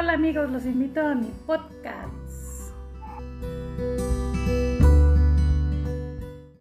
Hola amigos, los invito a mi podcast.